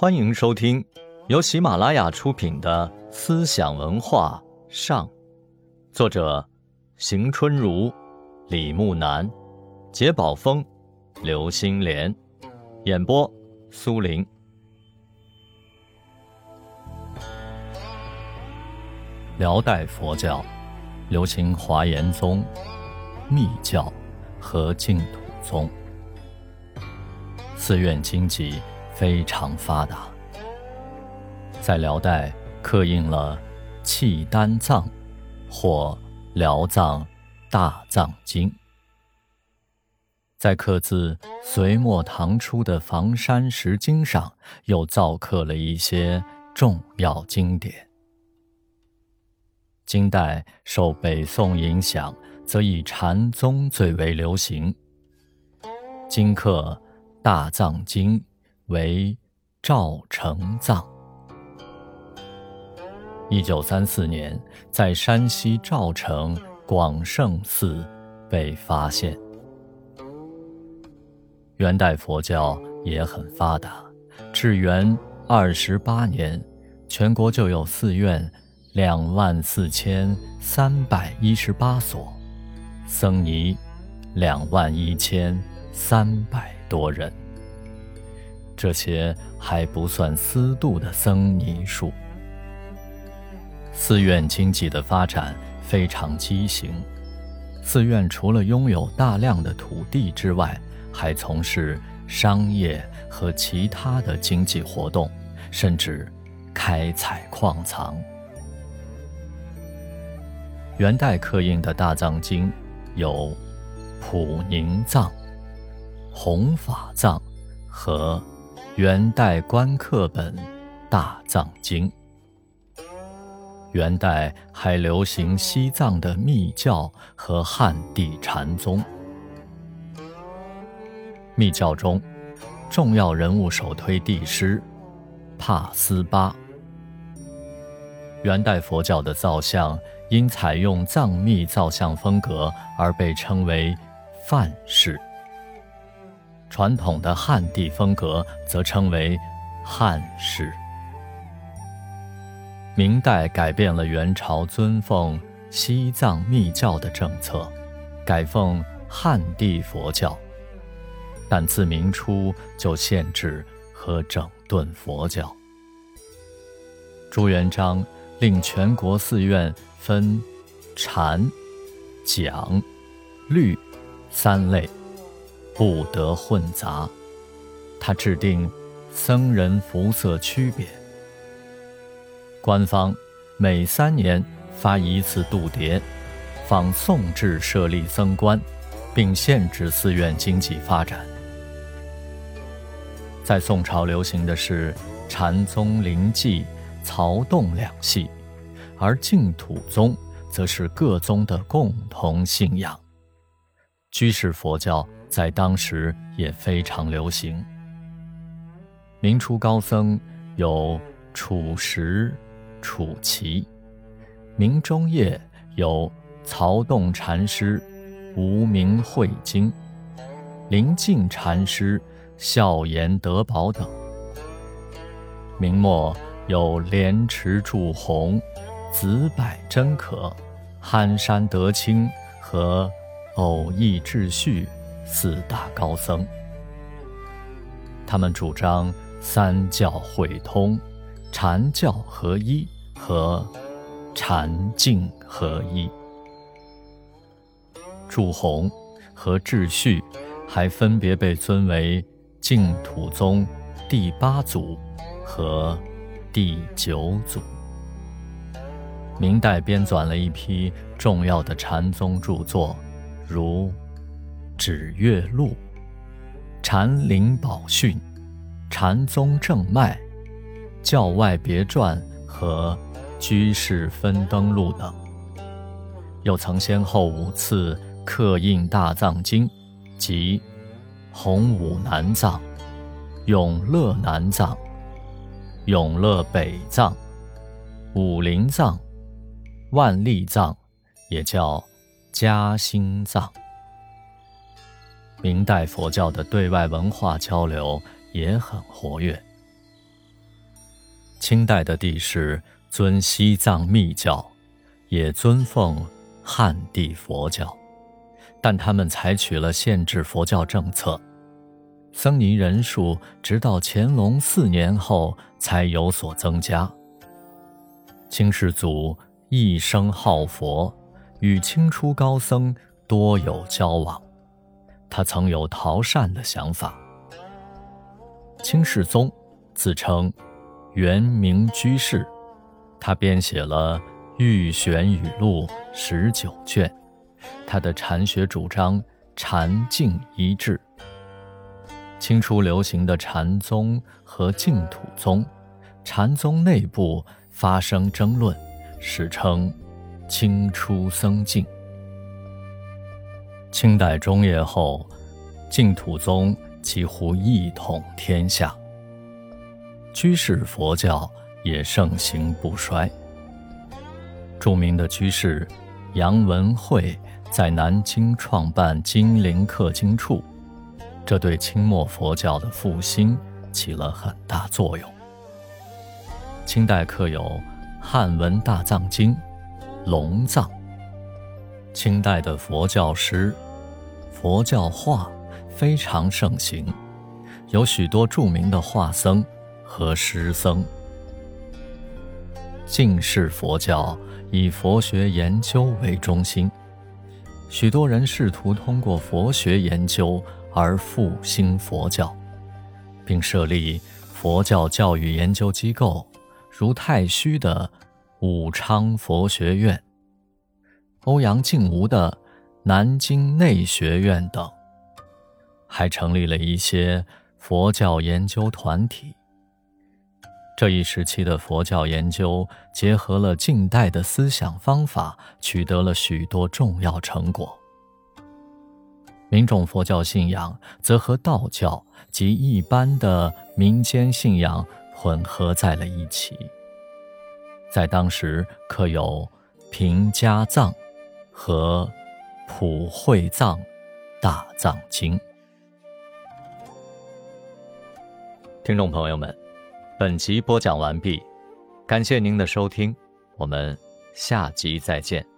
欢迎收听由喜马拉雅出品的《思想文化上》，作者邢春如、李木南、杰宝峰、刘星莲，演播苏林。辽代佛教流行华严宗、密教和净土宗，寺院经济。非常发达，在辽代刻印了《契丹藏》或《辽藏大藏经》，在刻自隋末唐初的房山石经上，又造刻了一些重要经典。金代受北宋影响，则以禅宗最为流行，金刻《大藏经》。为赵成藏。一九三四年，在山西赵城广胜寺被发现。元代佛教也很发达，至元二十八年，全国就有寺院两万四千三百一十八所，僧尼两万一千三百多人。这些还不算私度的僧尼数。寺院经济的发展非常畸形。寺院除了拥有大量的土地之外，还从事商业和其他的经济活动，甚至开采矿藏。元代刻印的大藏经有普宁藏、弘法藏和。元代官刻本《大藏经》。元代还流行西藏的密教和汉地禅宗。密教中，重要人物首推帝师帕斯巴。元代佛教的造像因采用藏密造像风格而被称为范式。传统的汉地风格则称为汉式。明代改变了元朝尊奉西藏密教的政策，改奉汉地佛教，但自明初就限制和整顿佛教。朱元璋令全国寺院分禅、讲、律三类。不得混杂。他制定僧人服色区别。官方每三年发一次度牒，仿宋制设立僧官，并限制寺院经济发展。在宋朝流行的是禅宗灵济、曹洞两系，而净土宗则是各宗的共同信仰。居士佛教。在当时也非常流行。明初高僧有楚实、楚奇；明中叶有曹洞禅师、无名慧经；灵静禅师、孝严德宝等。明末有莲池祝弘、子柏真可、憨山德清和偶益智旭。四大高僧，他们主张三教会通、禅教合一和禅净合一。祝鸿和智旭还分别被尊为净土宗第八祖和第九祖。明代编纂了一批重要的禅宗著作，如。指月录、禅林宝训、禅宗正脉、教外别传和居士分灯录等，又曾先后五次刻印大藏经，即洪武南藏、永乐南藏、永乐北藏、武陵藏、万历藏，也叫嘉兴藏。明代佛教的对外文化交流也很活跃。清代的帝师尊西藏密教，也尊奉汉地佛教，但他们采取了限制佛教政策，僧尼人数直到乾隆四年后才有所增加。清世祖一生好佛，与清初高僧多有交往，他曾有逃善的想法。清世宗自称。元明居士，他编写了《御玄语录》十九卷，他的禅学主张禅净一致。清初流行的禅宗和净土宗，禅宗内部发生争论，史称“清初僧净”。清代中叶后，净土宗几乎一统天下。居士佛教也盛行不衰。著名的居士杨文慧在南京创办金陵刻经处，这对清末佛教的复兴起了很大作用。清代刻有汉文大藏经、龙藏。清代的佛教诗、佛教画非常盛行，有许多著名的画僧。和师僧，净世佛教以佛学研究为中心，许多人试图通过佛学研究而复兴佛教，并设立佛教教育研究机构，如太虚的武昌佛学院、欧阳靖无的南京内学院等，还成立了一些佛教研究团体。这一时期的佛教研究结合了近代的思想方法，取得了许多重要成果。民众佛教信仰则和道教及一般的民间信仰混合在了一起。在当时，刻有《平家藏》和《普惠藏大藏经》。听众朋友们。本集播讲完毕，感谢您的收听，我们下集再见。